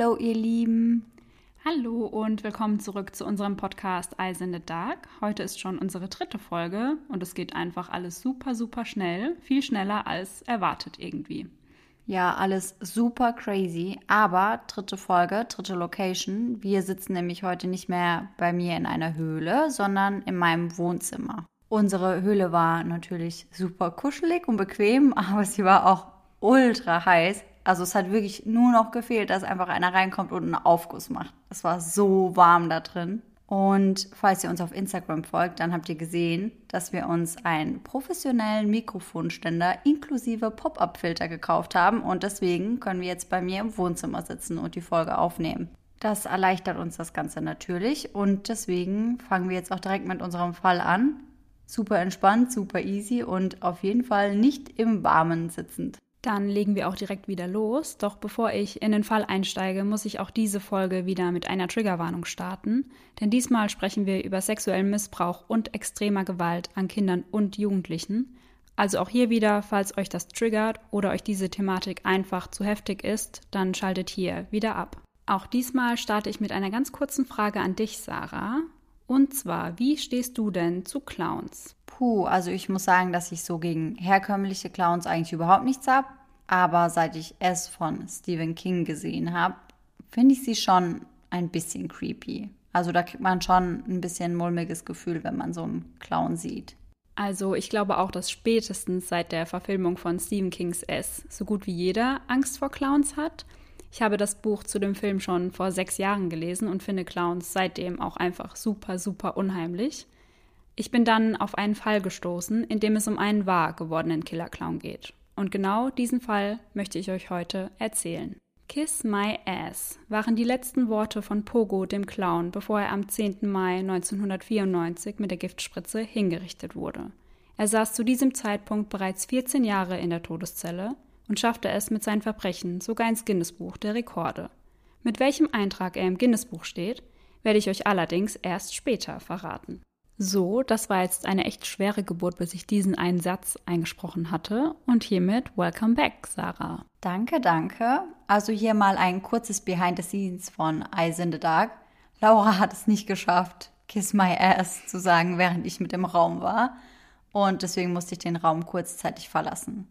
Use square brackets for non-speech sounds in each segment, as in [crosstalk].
Hallo, ihr Lieben. Hallo und willkommen zurück zu unserem Podcast Eyes in the Dark. Heute ist schon unsere dritte Folge und es geht einfach alles super, super schnell. Viel schneller als erwartet irgendwie. Ja, alles super crazy. Aber dritte Folge, dritte Location. Wir sitzen nämlich heute nicht mehr bei mir in einer Höhle, sondern in meinem Wohnzimmer. Unsere Höhle war natürlich super kuschelig und bequem, [laughs] aber sie war auch ultra heiß. Also es hat wirklich nur noch gefehlt, dass einfach einer reinkommt und einen Aufguss macht. Es war so warm da drin. Und falls ihr uns auf Instagram folgt, dann habt ihr gesehen, dass wir uns einen professionellen Mikrofonständer inklusive Pop-up-Filter gekauft haben. Und deswegen können wir jetzt bei mir im Wohnzimmer sitzen und die Folge aufnehmen. Das erleichtert uns das Ganze natürlich. Und deswegen fangen wir jetzt auch direkt mit unserem Fall an. Super entspannt, super easy und auf jeden Fall nicht im Warmen sitzend. Dann legen wir auch direkt wieder los. Doch bevor ich in den Fall einsteige, muss ich auch diese Folge wieder mit einer Triggerwarnung starten. Denn diesmal sprechen wir über sexuellen Missbrauch und extremer Gewalt an Kindern und Jugendlichen. Also auch hier wieder, falls euch das triggert oder euch diese Thematik einfach zu heftig ist, dann schaltet hier wieder ab. Auch diesmal starte ich mit einer ganz kurzen Frage an dich, Sarah. Und zwar, wie stehst du denn zu Clowns? Puh, also ich muss sagen, dass ich so gegen herkömmliche Clowns eigentlich überhaupt nichts habe. Aber seit ich es von Stephen King gesehen habe, finde ich sie schon ein bisschen creepy. Also da kriegt man schon ein bisschen mulmiges Gefühl, wenn man so einen Clown sieht. Also ich glaube auch, dass spätestens seit der Verfilmung von Stephen Kings S so gut wie jeder Angst vor Clowns hat. Ich habe das Buch zu dem Film schon vor sechs Jahren gelesen und finde Clowns seitdem auch einfach super, super unheimlich. Ich bin dann auf einen Fall gestoßen, in dem es um einen wahr gewordenen Killer-Clown geht. Und genau diesen Fall möchte ich euch heute erzählen. Kiss My Ass waren die letzten Worte von Pogo, dem Clown, bevor er am 10. Mai 1994 mit der Giftspritze hingerichtet wurde. Er saß zu diesem Zeitpunkt bereits 14 Jahre in der Todeszelle und schaffte es mit seinen Verbrechen sogar ins Guinness-Buch der Rekorde. Mit welchem Eintrag er im Guinness-Buch steht, werde ich euch allerdings erst später verraten. So, das war jetzt eine echt schwere Geburt, bis ich diesen einen Satz eingesprochen hatte. Und hiermit welcome back, Sarah. Danke, danke. Also hier mal ein kurzes Behind the Scenes von Eyes in the Dark. Laura hat es nicht geschafft, Kiss My Ass zu sagen, während ich mit im Raum war. Und deswegen musste ich den Raum kurzzeitig verlassen.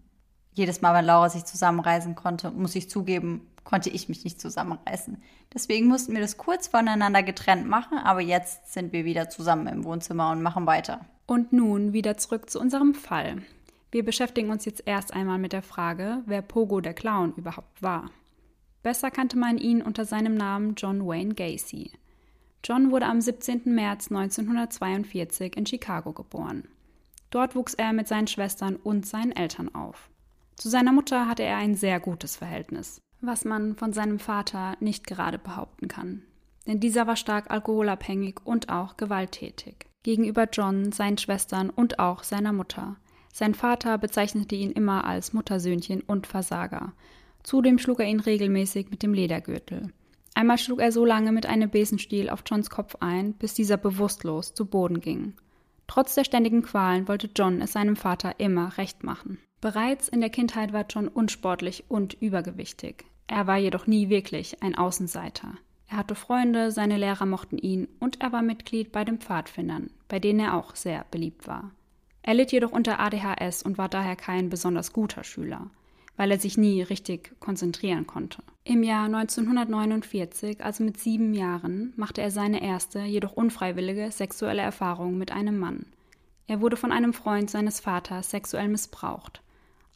Jedes Mal, wenn Laura sich zusammenreisen konnte, muss ich zugeben, konnte ich mich nicht zusammenreißen. Deswegen mussten wir das kurz voneinander getrennt machen, aber jetzt sind wir wieder zusammen im Wohnzimmer und machen weiter. Und nun wieder zurück zu unserem Fall. Wir beschäftigen uns jetzt erst einmal mit der Frage, wer Pogo der Clown überhaupt war. Besser kannte man ihn unter seinem Namen John Wayne Gacy. John wurde am 17. März 1942 in Chicago geboren. Dort wuchs er mit seinen Schwestern und seinen Eltern auf. Zu seiner Mutter hatte er ein sehr gutes Verhältnis was man von seinem Vater nicht gerade behaupten kann. Denn dieser war stark alkoholabhängig und auch gewalttätig. Gegenüber John, seinen Schwestern und auch seiner Mutter. Sein Vater bezeichnete ihn immer als Muttersöhnchen und Versager. Zudem schlug er ihn regelmäßig mit dem Ledergürtel. Einmal schlug er so lange mit einem Besenstiel auf Johns Kopf ein, bis dieser bewusstlos zu Boden ging. Trotz der ständigen Qualen wollte John es seinem Vater immer recht machen. Bereits in der Kindheit war John unsportlich und übergewichtig. Er war jedoch nie wirklich ein Außenseiter. Er hatte Freunde, seine Lehrer mochten ihn und er war Mitglied bei den Pfadfindern, bei denen er auch sehr beliebt war. Er litt jedoch unter ADHS und war daher kein besonders guter Schüler, weil er sich nie richtig konzentrieren konnte. Im Jahr 1949, also mit sieben Jahren, machte er seine erste, jedoch unfreiwillige sexuelle Erfahrung mit einem Mann. Er wurde von einem Freund seines Vaters sexuell missbraucht.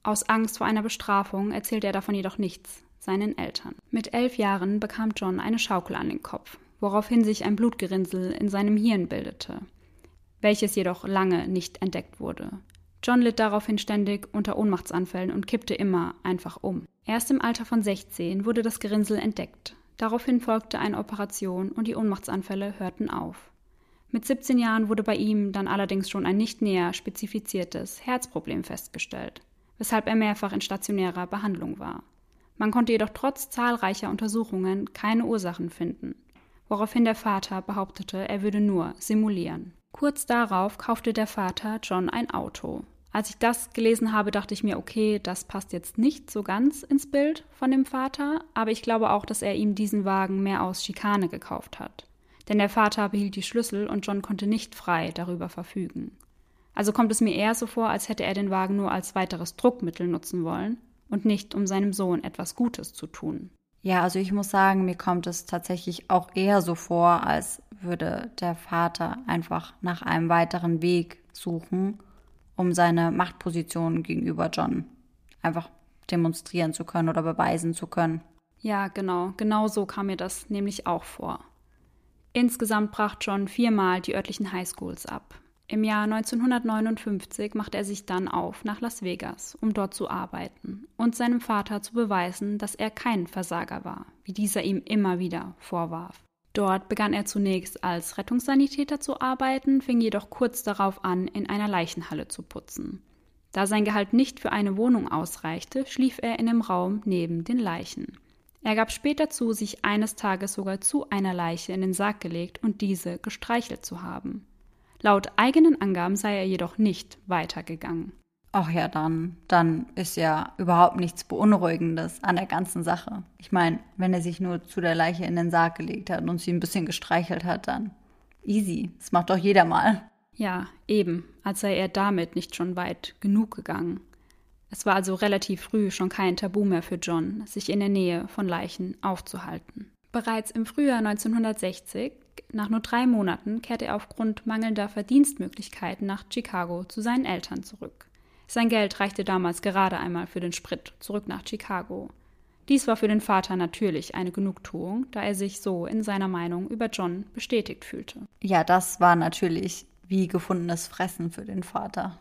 Aus Angst vor einer Bestrafung erzählte er davon jedoch nichts, seinen Eltern. Mit elf Jahren bekam John eine Schaukel an den Kopf, woraufhin sich ein Blutgerinnsel in seinem Hirn bildete, welches jedoch lange nicht entdeckt wurde. John litt daraufhin ständig unter Ohnmachtsanfällen und kippte immer einfach um. Erst im Alter von 16 wurde das Gerinnsel entdeckt. Daraufhin folgte eine Operation und die Ohnmachtsanfälle hörten auf. Mit 17 Jahren wurde bei ihm dann allerdings schon ein nicht näher spezifiziertes Herzproblem festgestellt weshalb er mehrfach in stationärer Behandlung war. Man konnte jedoch trotz zahlreicher Untersuchungen keine Ursachen finden, woraufhin der Vater behauptete, er würde nur simulieren. Kurz darauf kaufte der Vater John ein Auto, Als ich das gelesen habe, dachte ich mir, okay, das passt jetzt nicht so ganz ins Bild von dem Vater, aber ich glaube auch, dass er ihm diesen Wagen mehr aus Schikane gekauft hat. Denn der Vater behielt die Schlüssel und John konnte nicht frei darüber verfügen. Also kommt es mir eher so vor, als hätte er den Wagen nur als weiteres Druckmittel nutzen wollen und nicht, um seinem Sohn etwas Gutes zu tun. Ja, also ich muss sagen, mir kommt es tatsächlich auch eher so vor, als würde der Vater einfach nach einem weiteren Weg suchen um seine Machtposition gegenüber John einfach demonstrieren zu können oder beweisen zu können. Ja, genau, genau so kam mir das nämlich auch vor. Insgesamt brach John viermal die örtlichen Highschools ab. Im Jahr 1959 machte er sich dann auf nach Las Vegas, um dort zu arbeiten und seinem Vater zu beweisen, dass er kein Versager war, wie dieser ihm immer wieder vorwarf. Dort begann er zunächst als Rettungssanitäter zu arbeiten, fing jedoch kurz darauf an, in einer Leichenhalle zu putzen. Da sein Gehalt nicht für eine Wohnung ausreichte, schlief er in dem Raum neben den Leichen. Er gab später zu, sich eines Tages sogar zu einer Leiche in den Sarg gelegt und diese gestreichelt zu haben. Laut eigenen Angaben sei er jedoch nicht weitergegangen. Ach ja, dann, dann ist ja überhaupt nichts Beunruhigendes an der ganzen Sache. Ich meine, wenn er sich nur zu der Leiche in den Sarg gelegt hat und sie ein bisschen gestreichelt hat, dann easy. Das macht doch jeder mal. Ja, eben, als sei er damit nicht schon weit genug gegangen. Es war also relativ früh schon kein Tabu mehr für John, sich in der Nähe von Leichen aufzuhalten. Bereits im Frühjahr 1960, nach nur drei Monaten, kehrte er aufgrund mangelnder Verdienstmöglichkeiten nach Chicago zu seinen Eltern zurück. Sein Geld reichte damals gerade einmal für den Sprit zurück nach Chicago. Dies war für den Vater natürlich eine Genugtuung, da er sich so in seiner Meinung über John bestätigt fühlte. Ja, das war natürlich wie gefundenes Fressen für den Vater.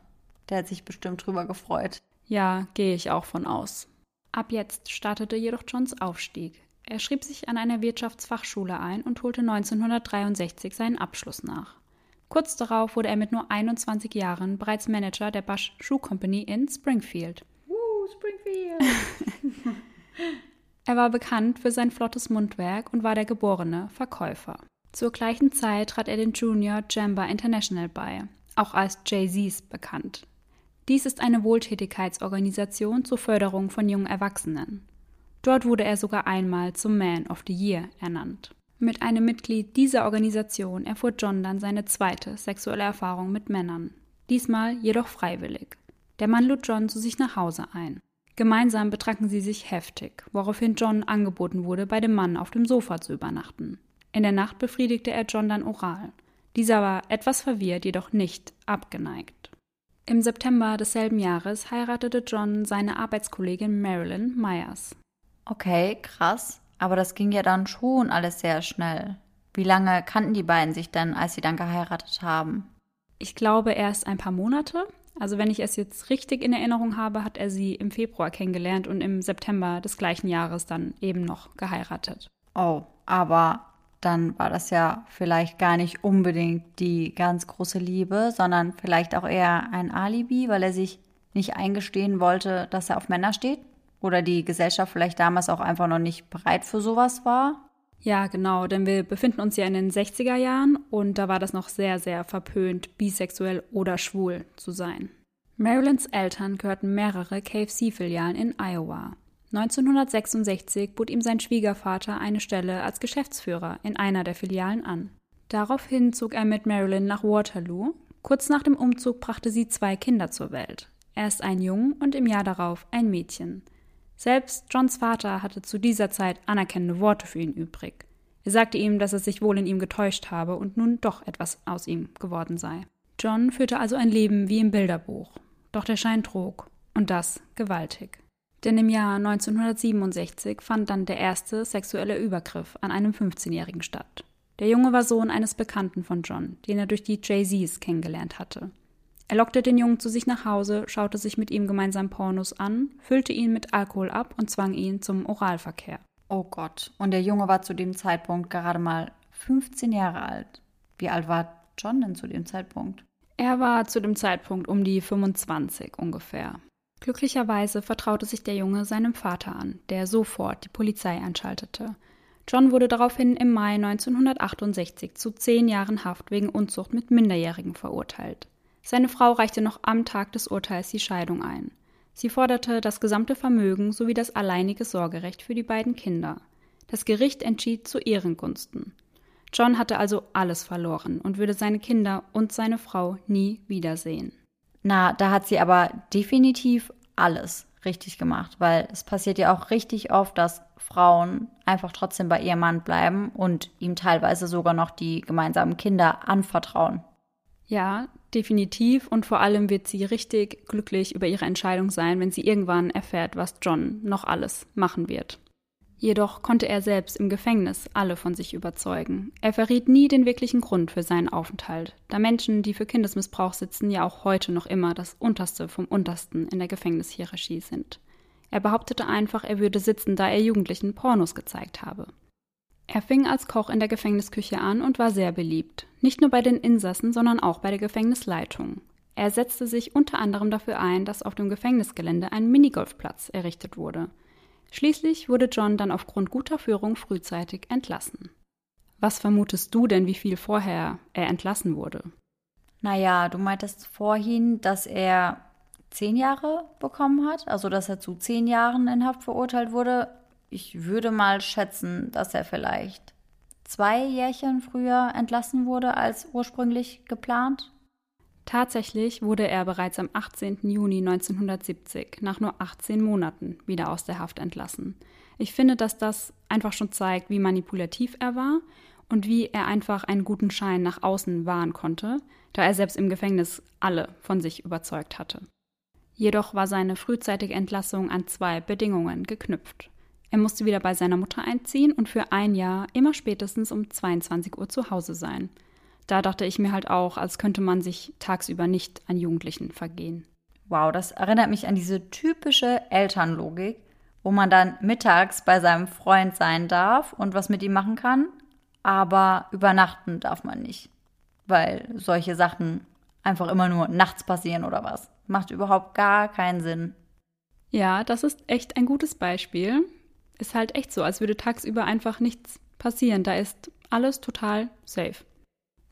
Der hat sich bestimmt drüber gefreut. Ja, gehe ich auch von aus. Ab jetzt startete jedoch Johns Aufstieg. Er schrieb sich an einer Wirtschaftsfachschule ein und holte 1963 seinen Abschluss nach. Kurz darauf wurde er mit nur 21 Jahren bereits Manager der Bush Shoe Company in Springfield. Uh, Springfield! [laughs] er war bekannt für sein flottes Mundwerk und war der geborene Verkäufer. Zur gleichen Zeit trat er den Junior Jamba International bei, auch als Jay-Z's bekannt. Dies ist eine Wohltätigkeitsorganisation zur Förderung von jungen Erwachsenen. Dort wurde er sogar einmal zum Man of the Year ernannt. Mit einem Mitglied dieser Organisation erfuhr John dann seine zweite sexuelle Erfahrung mit Männern. Diesmal jedoch freiwillig. Der Mann lud John zu sich nach Hause ein. Gemeinsam betranken sie sich heftig, woraufhin John angeboten wurde, bei dem Mann auf dem Sofa zu übernachten. In der Nacht befriedigte er John dann oral. Dieser war etwas verwirrt, jedoch nicht abgeneigt. Im September desselben Jahres heiratete John seine Arbeitskollegin Marilyn Myers. Okay, krass. Aber das ging ja dann schon alles sehr schnell. Wie lange kannten die beiden sich denn, als sie dann geheiratet haben? Ich glaube erst ein paar Monate. Also wenn ich es jetzt richtig in Erinnerung habe, hat er sie im Februar kennengelernt und im September des gleichen Jahres dann eben noch geheiratet. Oh, aber dann war das ja vielleicht gar nicht unbedingt die ganz große Liebe, sondern vielleicht auch eher ein Alibi, weil er sich nicht eingestehen wollte, dass er auf Männer steht? Oder die Gesellschaft vielleicht damals auch einfach noch nicht bereit für sowas war? Ja, genau, denn wir befinden uns ja in den 60er Jahren und da war das noch sehr, sehr verpönt, bisexuell oder schwul zu sein. Marilyns Eltern gehörten mehrere KFC-Filialen in Iowa. 1966 bot ihm sein Schwiegervater eine Stelle als Geschäftsführer in einer der Filialen an. Daraufhin zog er mit Marilyn nach Waterloo. Kurz nach dem Umzug brachte sie zwei Kinder zur Welt. Erst ein Jungen und im Jahr darauf ein Mädchen. Selbst Johns Vater hatte zu dieser Zeit anerkennende Worte für ihn übrig. Er sagte ihm, dass er sich wohl in ihm getäuscht habe und nun doch etwas aus ihm geworden sei. John führte also ein Leben wie im Bilderbuch. Doch der Schein trug, und das gewaltig. Denn im Jahr 1967 fand dann der erste sexuelle Übergriff an einem 15-Jährigen statt. Der Junge war Sohn eines Bekannten von John, den er durch die Jay-Z's kennengelernt hatte. Er lockte den Jungen zu sich nach Hause, schaute sich mit ihm gemeinsam Pornos an, füllte ihn mit Alkohol ab und zwang ihn zum Oralverkehr. Oh Gott. Und der Junge war zu dem Zeitpunkt gerade mal 15 Jahre alt. Wie alt war John denn zu dem Zeitpunkt? Er war zu dem Zeitpunkt um die 25 ungefähr. Glücklicherweise vertraute sich der Junge seinem Vater an, der sofort die Polizei anschaltete. John wurde daraufhin im Mai 1968 zu zehn Jahren Haft wegen Unzucht mit Minderjährigen verurteilt. Seine Frau reichte noch am Tag des Urteils die Scheidung ein. Sie forderte das gesamte Vermögen sowie das alleinige Sorgerecht für die beiden Kinder. Das Gericht entschied zu ihren Gunsten. John hatte also alles verloren und würde seine Kinder und seine Frau nie wiedersehen. Na, da hat sie aber definitiv alles richtig gemacht, weil es passiert ja auch richtig oft, dass Frauen einfach trotzdem bei ihrem Mann bleiben und ihm teilweise sogar noch die gemeinsamen Kinder anvertrauen. Ja, definitiv und vor allem wird sie richtig glücklich über ihre Entscheidung sein, wenn sie irgendwann erfährt, was John noch alles machen wird. Jedoch konnte er selbst im Gefängnis alle von sich überzeugen. Er verriet nie den wirklichen Grund für seinen Aufenthalt, da Menschen, die für Kindesmissbrauch sitzen, ja auch heute noch immer das Unterste vom Untersten in der Gefängnishierarchie sind. Er behauptete einfach, er würde sitzen, da er Jugendlichen Pornos gezeigt habe. Er fing als Koch in der Gefängnisküche an und war sehr beliebt, nicht nur bei den Insassen, sondern auch bei der Gefängnisleitung. Er setzte sich unter anderem dafür ein, dass auf dem Gefängnisgelände ein Minigolfplatz errichtet wurde – Schließlich wurde John dann aufgrund guter Führung frühzeitig entlassen. Was vermutest du denn, wie viel vorher er entlassen wurde? Naja, du meintest vorhin, dass er zehn Jahre bekommen hat, also dass er zu zehn Jahren in Haft verurteilt wurde. Ich würde mal schätzen, dass er vielleicht zwei Jährchen früher entlassen wurde als ursprünglich geplant. Tatsächlich wurde er bereits am 18. Juni 1970 nach nur 18 Monaten wieder aus der Haft entlassen. Ich finde, dass das einfach schon zeigt, wie manipulativ er war und wie er einfach einen guten Schein nach außen wahren konnte, da er selbst im Gefängnis alle von sich überzeugt hatte. Jedoch war seine frühzeitige Entlassung an zwei Bedingungen geknüpft. Er musste wieder bei seiner Mutter einziehen und für ein Jahr immer spätestens um 22 Uhr zu Hause sein – da dachte ich mir halt auch, als könnte man sich tagsüber nicht an Jugendlichen vergehen. Wow, das erinnert mich an diese typische Elternlogik, wo man dann mittags bei seinem Freund sein darf und was mit ihm machen kann, aber übernachten darf man nicht, weil solche Sachen einfach immer nur nachts passieren oder was. Macht überhaupt gar keinen Sinn. Ja, das ist echt ein gutes Beispiel. Ist halt echt so, als würde tagsüber einfach nichts passieren. Da ist alles total safe.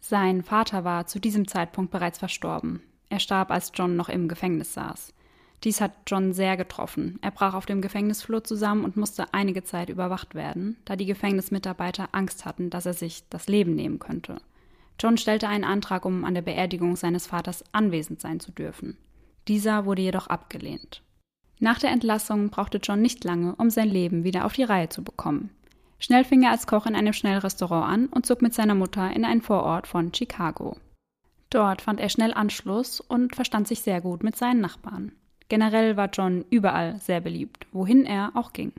Sein Vater war zu diesem Zeitpunkt bereits verstorben. Er starb, als John noch im Gefängnis saß. Dies hat John sehr getroffen. Er brach auf dem Gefängnisflur zusammen und musste einige Zeit überwacht werden, da die Gefängnismitarbeiter Angst hatten, dass er sich das Leben nehmen könnte. John stellte einen Antrag, um an der Beerdigung seines Vaters anwesend sein zu dürfen. Dieser wurde jedoch abgelehnt. Nach der Entlassung brauchte John nicht lange, um sein Leben wieder auf die Reihe zu bekommen. Schnell fing er als Koch in einem Schnellrestaurant an und zog mit seiner Mutter in einen Vorort von Chicago. Dort fand er schnell Anschluss und verstand sich sehr gut mit seinen Nachbarn. Generell war John überall sehr beliebt, wohin er auch ging.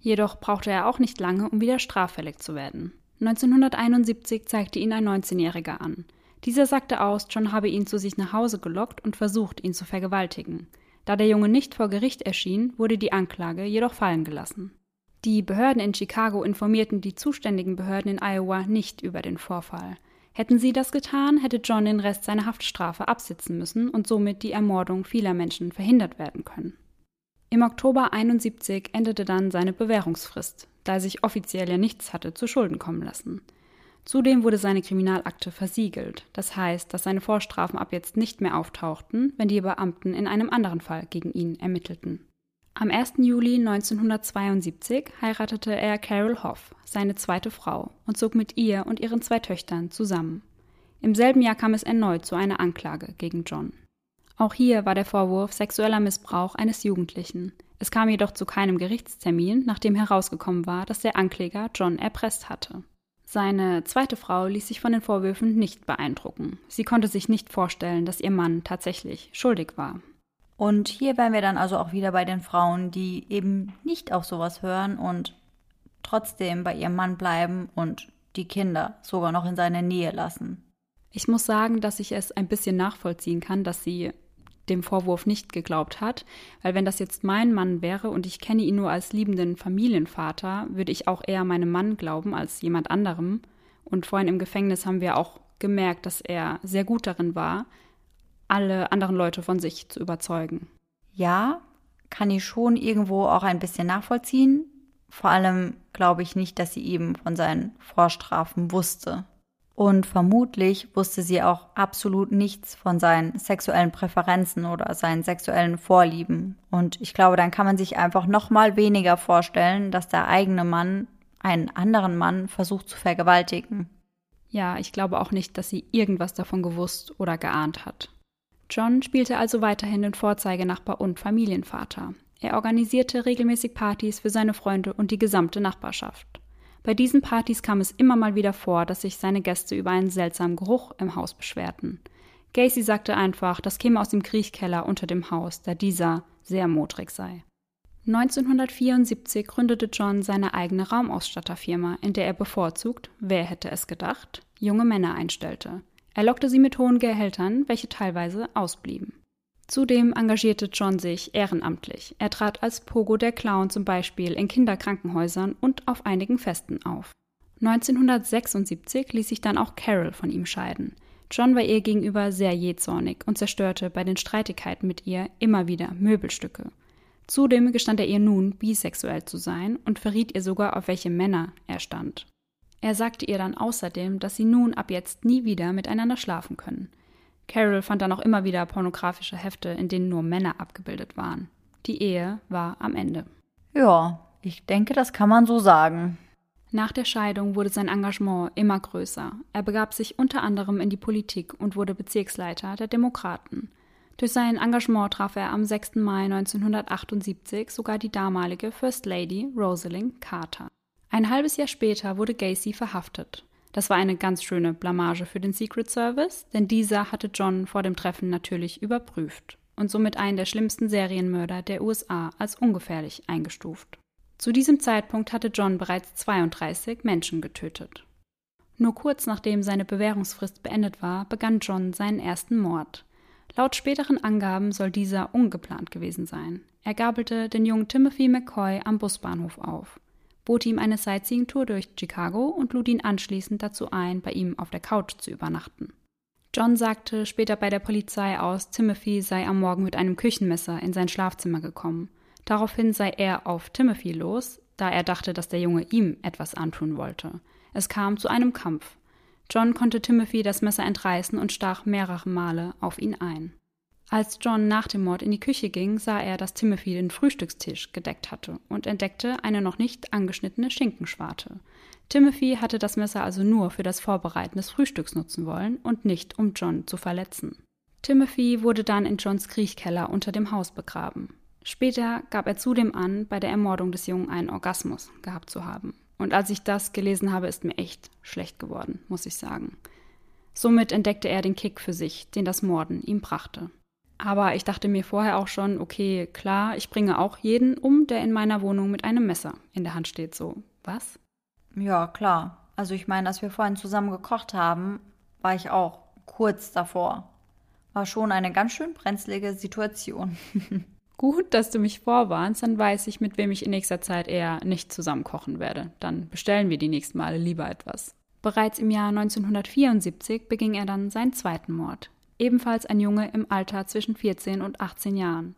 Jedoch brauchte er auch nicht lange, um wieder straffällig zu werden. 1971 zeigte ihn ein 19-Jähriger an. Dieser sagte aus, John habe ihn zu sich nach Hause gelockt und versucht, ihn zu vergewaltigen. Da der Junge nicht vor Gericht erschien, wurde die Anklage jedoch fallen gelassen. Die Behörden in Chicago informierten die zuständigen Behörden in Iowa nicht über den Vorfall. Hätten sie das getan, hätte John den Rest seiner Haftstrafe absitzen müssen und somit die Ermordung vieler Menschen verhindert werden können. Im Oktober 71 endete dann seine Bewährungsfrist, da er sich offiziell ja nichts hatte zu Schulden kommen lassen. Zudem wurde seine Kriminalakte versiegelt, das heißt, dass seine Vorstrafen ab jetzt nicht mehr auftauchten, wenn die Beamten in einem anderen Fall gegen ihn ermittelten. Am 1. Juli 1972 heiratete er Carol Hoff, seine zweite Frau, und zog mit ihr und ihren zwei Töchtern zusammen. Im selben Jahr kam es erneut zu einer Anklage gegen John. Auch hier war der Vorwurf sexueller Missbrauch eines Jugendlichen. Es kam jedoch zu keinem Gerichtstermin, nachdem herausgekommen war, dass der Ankläger John erpresst hatte. Seine zweite Frau ließ sich von den Vorwürfen nicht beeindrucken. Sie konnte sich nicht vorstellen, dass ihr Mann tatsächlich schuldig war. Und hier wären wir dann also auch wieder bei den Frauen, die eben nicht auf sowas hören und trotzdem bei ihrem Mann bleiben und die Kinder sogar noch in seine Nähe lassen. Ich muss sagen, dass ich es ein bisschen nachvollziehen kann, dass sie dem Vorwurf nicht geglaubt hat, weil wenn das jetzt mein Mann wäre und ich kenne ihn nur als liebenden Familienvater, würde ich auch eher meinem Mann glauben als jemand anderem. Und vorhin im Gefängnis haben wir auch gemerkt, dass er sehr gut darin war, alle anderen Leute von sich zu überzeugen. Ja, kann ich schon irgendwo auch ein bisschen nachvollziehen. Vor allem glaube ich nicht, dass sie eben von seinen Vorstrafen wusste. Und vermutlich wusste sie auch absolut nichts von seinen sexuellen Präferenzen oder seinen sexuellen Vorlieben. Und ich glaube, dann kann man sich einfach noch mal weniger vorstellen, dass der eigene Mann einen anderen Mann versucht zu vergewaltigen. Ja, ich glaube auch nicht, dass sie irgendwas davon gewusst oder geahnt hat. John spielte also weiterhin den Vorzeigenachbar und Familienvater. Er organisierte regelmäßig Partys für seine Freunde und die gesamte Nachbarschaft. Bei diesen Partys kam es immer mal wieder vor, dass sich seine Gäste über einen seltsamen Geruch im Haus beschwerten. Gacy sagte einfach, das käme aus dem Kriechkeller unter dem Haus, da dieser sehr modrig sei. 1974 gründete John seine eigene Raumausstatterfirma, in der er bevorzugt, wer hätte es gedacht, junge Männer einstellte. Er lockte sie mit hohen Gehältern, welche teilweise ausblieben. Zudem engagierte John sich ehrenamtlich. Er trat als Pogo der Clown zum Beispiel in Kinderkrankenhäusern und auf einigen Festen auf. 1976 ließ sich dann auch Carol von ihm scheiden. John war ihr gegenüber sehr jähzornig und zerstörte bei den Streitigkeiten mit ihr immer wieder Möbelstücke. Zudem gestand er ihr nun, bisexuell zu sein und verriet ihr sogar, auf welche Männer er stand. Er sagte ihr dann außerdem, dass sie nun ab jetzt nie wieder miteinander schlafen können. Carol fand dann auch immer wieder pornografische Hefte, in denen nur Männer abgebildet waren. Die Ehe war am Ende. Ja, ich denke, das kann man so sagen. Nach der Scheidung wurde sein Engagement immer größer. Er begab sich unter anderem in die Politik und wurde Bezirksleiter der Demokraten. Durch sein Engagement traf er am 6. Mai 1978 sogar die damalige First Lady Rosalind Carter. Ein halbes Jahr später wurde Gacy verhaftet. Das war eine ganz schöne Blamage für den Secret Service, denn dieser hatte John vor dem Treffen natürlich überprüft und somit einen der schlimmsten Serienmörder der USA als ungefährlich eingestuft. Zu diesem Zeitpunkt hatte John bereits 32 Menschen getötet. Nur kurz nachdem seine Bewährungsfrist beendet war, begann John seinen ersten Mord. Laut späteren Angaben soll dieser ungeplant gewesen sein. Er gabelte den jungen Timothy McCoy am Busbahnhof auf bot ihm eine Sightseeing-Tour durch Chicago und lud ihn anschließend dazu ein, bei ihm auf der Couch zu übernachten. John sagte später bei der Polizei aus, Timothy sei am Morgen mit einem Küchenmesser in sein Schlafzimmer gekommen. Daraufhin sei er auf Timothy los, da er dachte, dass der Junge ihm etwas antun wollte. Es kam zu einem Kampf. John konnte Timothy das Messer entreißen und stach mehrere Male auf ihn ein. Als John nach dem Mord in die Küche ging, sah er, dass Timothy den Frühstückstisch gedeckt hatte und entdeckte eine noch nicht angeschnittene Schinkenschwarte. Timothy hatte das Messer also nur für das Vorbereiten des Frühstücks nutzen wollen und nicht, um John zu verletzen. Timothy wurde dann in Johns Kriechkeller unter dem Haus begraben. Später gab er zudem an, bei der Ermordung des Jungen einen Orgasmus gehabt zu haben. Und als ich das gelesen habe, ist mir echt schlecht geworden, muss ich sagen. Somit entdeckte er den Kick für sich, den das Morden ihm brachte. Aber ich dachte mir vorher auch schon, okay, klar, ich bringe auch jeden um, der in meiner Wohnung mit einem Messer in der Hand steht. So, was? Ja, klar. Also ich meine, als wir vorhin zusammen gekocht haben, war ich auch kurz davor. War schon eine ganz schön brenzlige Situation. [laughs] Gut, dass du mich vorwarnst, dann weiß ich, mit wem ich in nächster Zeit eher nicht zusammen kochen werde. Dann bestellen wir die nächsten Male lieber etwas. Bereits im Jahr 1974 beging er dann seinen zweiten Mord ebenfalls ein Junge im Alter zwischen 14 und 18 Jahren.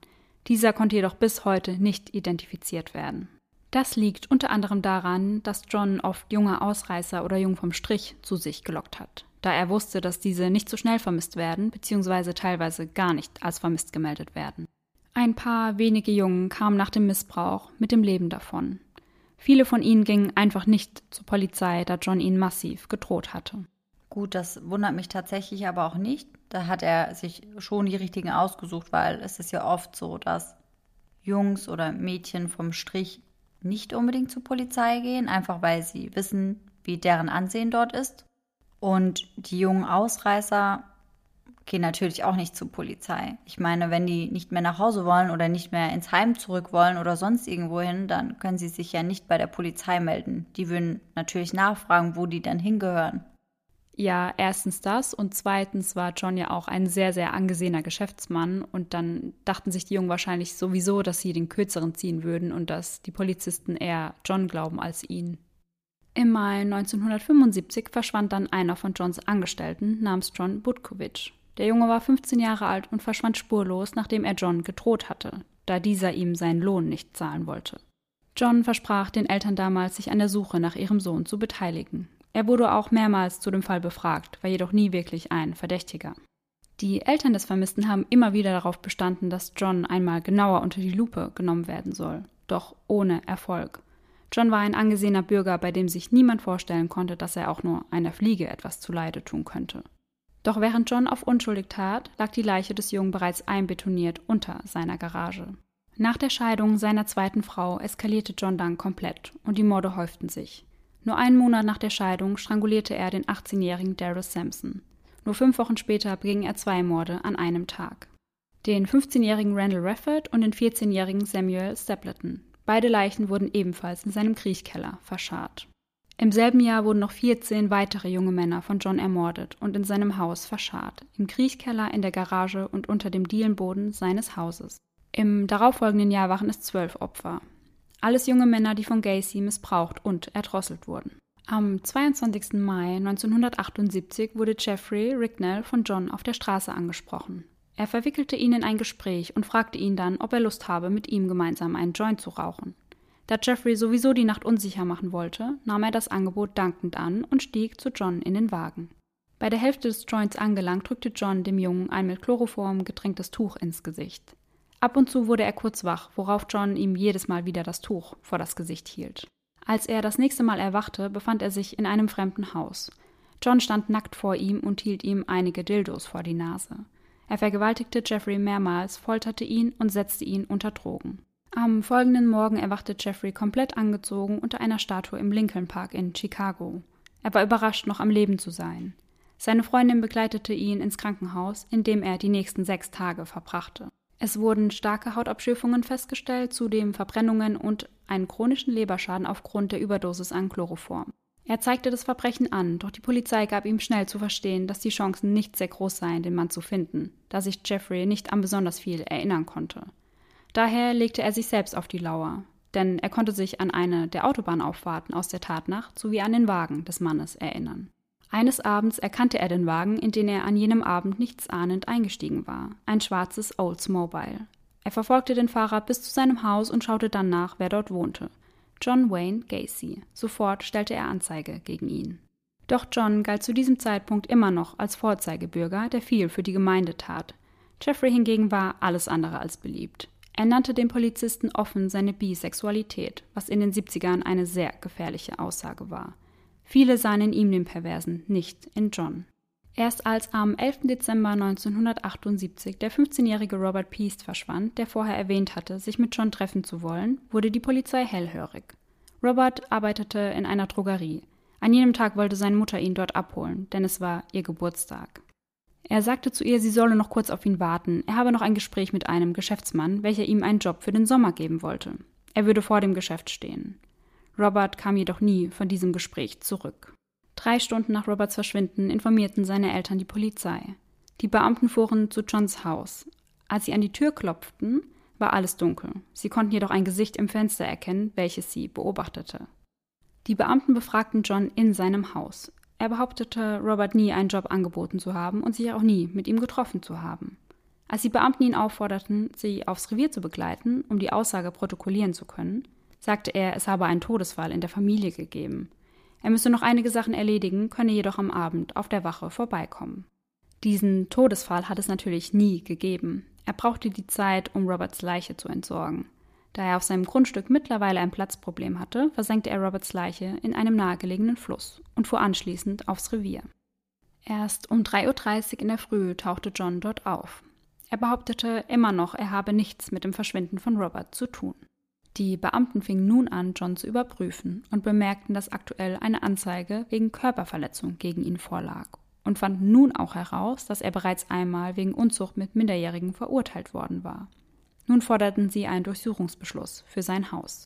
Dieser konnte jedoch bis heute nicht identifiziert werden. Das liegt unter anderem daran, dass John oft junge Ausreißer oder Jungen vom Strich zu sich gelockt hat, da er wusste, dass diese nicht so schnell vermisst werden bzw. teilweise gar nicht als vermisst gemeldet werden. Ein paar wenige Jungen kamen nach dem Missbrauch mit dem Leben davon. Viele von ihnen gingen einfach nicht zur Polizei, da John ihnen massiv gedroht hatte. Gut, das wundert mich tatsächlich aber auch nicht. Da hat er sich schon die richtigen ausgesucht, weil es ist ja oft so, dass Jungs oder Mädchen vom Strich nicht unbedingt zur Polizei gehen, einfach weil sie wissen, wie deren Ansehen dort ist. Und die jungen Ausreißer gehen natürlich auch nicht zur Polizei. Ich meine, wenn die nicht mehr nach Hause wollen oder nicht mehr ins Heim zurück wollen oder sonst irgendwo hin, dann können sie sich ja nicht bei der Polizei melden. Die würden natürlich nachfragen, wo die dann hingehören. Ja, erstens das und zweitens war John ja auch ein sehr, sehr angesehener Geschäftsmann und dann dachten sich die Jungen wahrscheinlich sowieso, dass sie den Kürzeren ziehen würden und dass die Polizisten eher John glauben als ihn. Im Mai 1975 verschwand dann einer von Johns Angestellten namens John Butkovich. Der Junge war 15 Jahre alt und verschwand spurlos, nachdem er John gedroht hatte, da dieser ihm seinen Lohn nicht zahlen wollte. John versprach den Eltern damals, sich an der Suche nach ihrem Sohn zu beteiligen. Er wurde auch mehrmals zu dem Fall befragt, war jedoch nie wirklich ein Verdächtiger. Die Eltern des Vermissten haben immer wieder darauf bestanden, dass John einmal genauer unter die Lupe genommen werden soll, doch ohne Erfolg. John war ein angesehener Bürger, bei dem sich niemand vorstellen konnte, dass er auch nur einer Fliege etwas zuleide tun könnte. Doch während John auf unschuldig tat, lag die Leiche des Jungen bereits einbetoniert unter seiner Garage. Nach der Scheidung seiner zweiten Frau eskalierte John dann komplett und die Morde häuften sich. Nur einen Monat nach der Scheidung strangulierte er den 18-jährigen Darius Sampson. Nur fünf Wochen später beging er zwei Morde an einem Tag. Den 15-jährigen Randall Rafford und den 14-jährigen Samuel Stapleton. Beide Leichen wurden ebenfalls in seinem Kriechkeller verscharrt. Im selben Jahr wurden noch 14 weitere junge Männer von John ermordet und in seinem Haus verscharrt, im Kriechkeller, in der Garage und unter dem Dielenboden seines Hauses. Im darauffolgenden Jahr waren es zwölf Opfer. Alles junge Männer, die von Gacy missbraucht und erdrosselt wurden. Am 22. Mai 1978 wurde Jeffrey Ricknell von John auf der Straße angesprochen. Er verwickelte ihn in ein Gespräch und fragte ihn dann, ob er Lust habe, mit ihm gemeinsam einen Joint zu rauchen. Da Jeffrey sowieso die Nacht unsicher machen wollte, nahm er das Angebot dankend an und stieg zu John in den Wagen. Bei der Hälfte des Joints angelangt, drückte John dem Jungen ein mit Chloroform getränktes Tuch ins Gesicht. Ab und zu wurde er kurz wach, worauf John ihm jedes Mal wieder das Tuch vor das Gesicht hielt. Als er das nächste Mal erwachte, befand er sich in einem fremden Haus. John stand nackt vor ihm und hielt ihm einige Dildos vor die Nase. Er vergewaltigte Jeffrey mehrmals, folterte ihn und setzte ihn unter Drogen. Am folgenden Morgen erwachte Jeffrey komplett angezogen unter einer Statue im Lincoln Park in Chicago. Er war überrascht, noch am Leben zu sein. Seine Freundin begleitete ihn ins Krankenhaus, in dem er die nächsten sechs Tage verbrachte. Es wurden starke Hautabschürfungen festgestellt, zudem Verbrennungen und einen chronischen Leberschaden aufgrund der Überdosis an Chloroform. Er zeigte das Verbrechen an, doch die Polizei gab ihm schnell zu verstehen, dass die Chancen nicht sehr groß seien, den Mann zu finden, da sich Jeffrey nicht an besonders viel erinnern konnte. Daher legte er sich selbst auf die Lauer, denn er konnte sich an eine der Autobahnauffahrten aus der Tatnacht sowie an den Wagen des Mannes erinnern. Eines Abends erkannte er den Wagen, in den er an jenem Abend nichts ahnend eingestiegen war. Ein schwarzes Oldsmobile. Er verfolgte den Fahrer bis zu seinem Haus und schaute dann nach, wer dort wohnte. John Wayne Gacy. Sofort stellte er Anzeige gegen ihn. Doch John galt zu diesem Zeitpunkt immer noch als Vorzeigebürger, der viel für die Gemeinde tat. Jeffrey hingegen war alles andere als beliebt. Er nannte dem Polizisten offen seine Bisexualität, was in den 70ern eine sehr gefährliche Aussage war. Viele sahen in ihm den Perversen, nicht in John. Erst als am 11. Dezember 1978 der 15-jährige Robert Peast verschwand, der vorher erwähnt hatte, sich mit John treffen zu wollen, wurde die Polizei hellhörig. Robert arbeitete in einer Drogerie. An jenem Tag wollte seine Mutter ihn dort abholen, denn es war ihr Geburtstag. Er sagte zu ihr, sie solle noch kurz auf ihn warten. Er habe noch ein Gespräch mit einem Geschäftsmann, welcher ihm einen Job für den Sommer geben wollte. Er würde vor dem Geschäft stehen. Robert kam jedoch nie von diesem Gespräch zurück. Drei Stunden nach Roberts Verschwinden informierten seine Eltern die Polizei. Die Beamten fuhren zu Johns Haus. Als sie an die Tür klopften, war alles dunkel. Sie konnten jedoch ein Gesicht im Fenster erkennen, welches sie beobachtete. Die Beamten befragten John in seinem Haus. Er behauptete, Robert nie einen Job angeboten zu haben und sich auch nie mit ihm getroffen zu haben. Als die Beamten ihn aufforderten, sie aufs Revier zu begleiten, um die Aussage protokollieren zu können, sagte er, es habe einen Todesfall in der Familie gegeben. Er müsse noch einige Sachen erledigen, könne jedoch am Abend auf der Wache vorbeikommen. Diesen Todesfall hat es natürlich nie gegeben. Er brauchte die Zeit, um Roberts Leiche zu entsorgen. Da er auf seinem Grundstück mittlerweile ein Platzproblem hatte, versenkte er Roberts Leiche in einem nahegelegenen Fluss und fuhr anschließend aufs Revier. Erst um 3.30 Uhr in der Früh tauchte John dort auf. Er behauptete immer noch, er habe nichts mit dem Verschwinden von Robert zu tun. Die Beamten fingen nun an, John zu überprüfen und bemerkten, dass aktuell eine Anzeige wegen Körperverletzung gegen ihn vorlag und fanden nun auch heraus, dass er bereits einmal wegen Unzucht mit Minderjährigen verurteilt worden war. Nun forderten sie einen Durchsuchungsbeschluss für sein Haus.